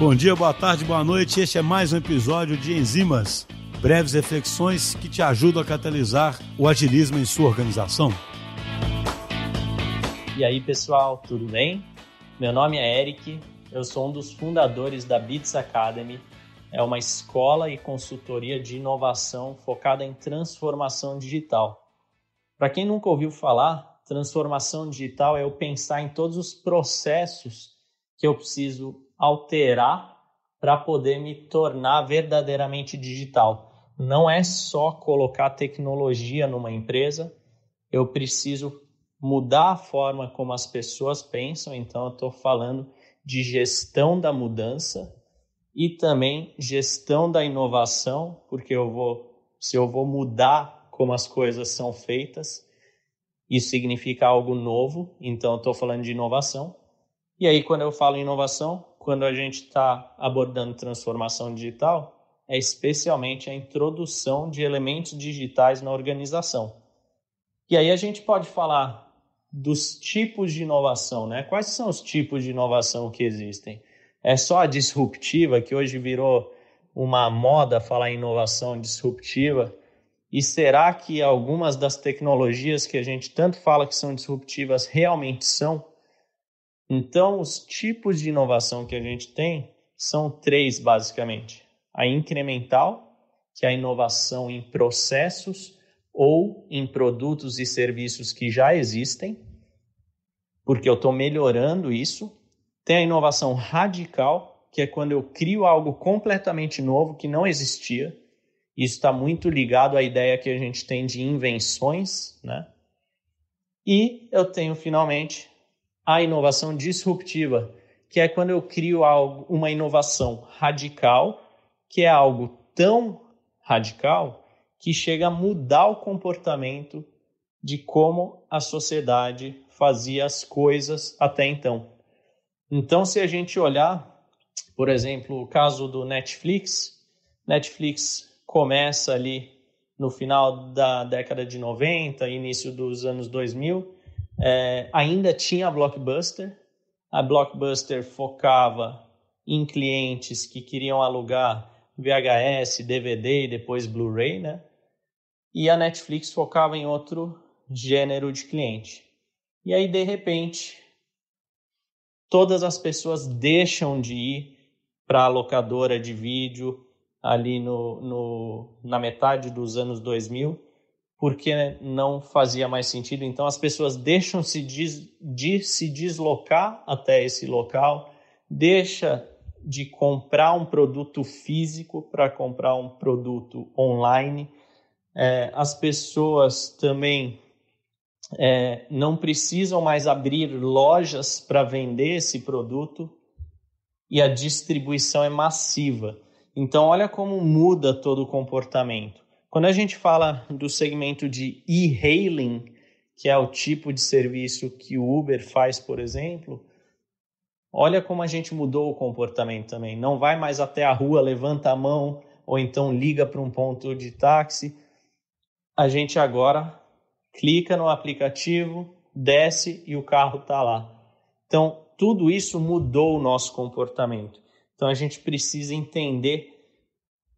Bom dia, boa tarde, boa noite. Este é mais um episódio de Enzimas, breves reflexões que te ajudam a catalisar o agilismo em sua organização. E aí, pessoal, tudo bem? Meu nome é Eric, eu sou um dos fundadores da Bits Academy. É uma escola e consultoria de inovação focada em transformação digital. Para quem nunca ouviu falar, transformação digital é eu pensar em todos os processos que eu preciso alterar para poder me tornar verdadeiramente digital. Não é só colocar tecnologia numa empresa, eu preciso mudar a forma como as pessoas pensam, então eu estou falando de gestão da mudança e também gestão da inovação, porque eu vou, se eu vou mudar como as coisas são feitas, isso significa algo novo, então eu estou falando de inovação. E aí, quando eu falo inovação, quando a gente está abordando transformação digital, é especialmente a introdução de elementos digitais na organização. E aí a gente pode falar dos tipos de inovação, né? Quais são os tipos de inovação que existem? É só a disruptiva, que hoje virou uma moda falar em inovação disruptiva? E será que algumas das tecnologias que a gente tanto fala que são disruptivas realmente são? Então, os tipos de inovação que a gente tem são três, basicamente: a incremental, que é a inovação em processos ou em produtos e serviços que já existem, porque eu estou melhorando isso. Tem a inovação radical, que é quando eu crio algo completamente novo que não existia. Isso está muito ligado à ideia que a gente tem de invenções, né? E eu tenho finalmente a inovação disruptiva, que é quando eu crio algo, uma inovação radical, que é algo tão radical que chega a mudar o comportamento de como a sociedade fazia as coisas até então. Então, se a gente olhar, por exemplo, o caso do Netflix, Netflix começa ali no final da década de 90, início dos anos 2000, é, ainda tinha a Blockbuster. A Blockbuster focava em clientes que queriam alugar VHS, DVD e depois Blu-ray, né? e a Netflix focava em outro gênero de cliente. E aí, de repente, todas as pessoas deixam de ir para a locadora de vídeo ali no, no, na metade dos anos 2000, porque não fazia mais sentido. Então, as pessoas deixam -se de, de se deslocar até esse local, deixa de comprar um produto físico para comprar um produto online é, as pessoas também é, não precisam mais abrir lojas para vender esse produto e a distribuição é massiva. Então, olha como muda todo o comportamento. Quando a gente fala do segmento de e-hailing, que é o tipo de serviço que o Uber faz, por exemplo, olha como a gente mudou o comportamento também. Não vai mais até a rua, levanta a mão ou então liga para um ponto de táxi a gente agora clica no aplicativo, desce e o carro está lá. Então, tudo isso mudou o nosso comportamento. Então, a gente precisa entender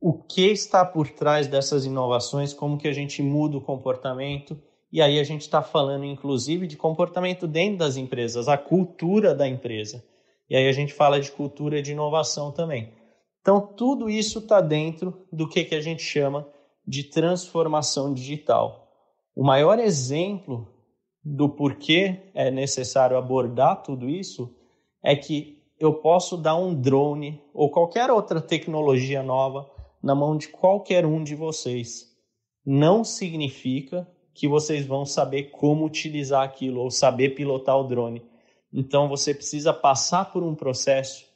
o que está por trás dessas inovações, como que a gente muda o comportamento. E aí a gente está falando, inclusive, de comportamento dentro das empresas, a cultura da empresa. E aí a gente fala de cultura de inovação também. Então, tudo isso está dentro do que, que a gente chama de transformação digital. O maior exemplo do porquê é necessário abordar tudo isso é que eu posso dar um drone ou qualquer outra tecnologia nova na mão de qualquer um de vocês. Não significa que vocês vão saber como utilizar aquilo ou saber pilotar o drone. Então você precisa passar por um processo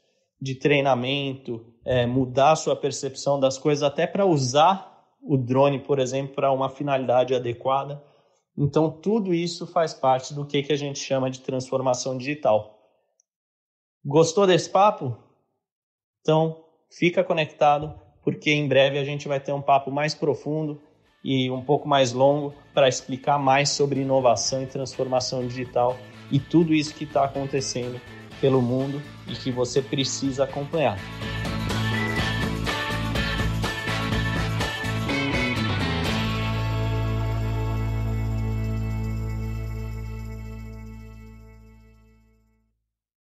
de treinamento, é, mudar sua percepção das coisas, até para usar o drone, por exemplo, para uma finalidade adequada. Então, tudo isso faz parte do que, que a gente chama de transformação digital. Gostou desse papo? Então, fica conectado, porque em breve a gente vai ter um papo mais profundo e um pouco mais longo para explicar mais sobre inovação e transformação digital e tudo isso que está acontecendo pelo mundo e que você precisa acompanhar.